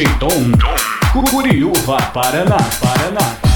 DJ Tom, Paraná, Paraná.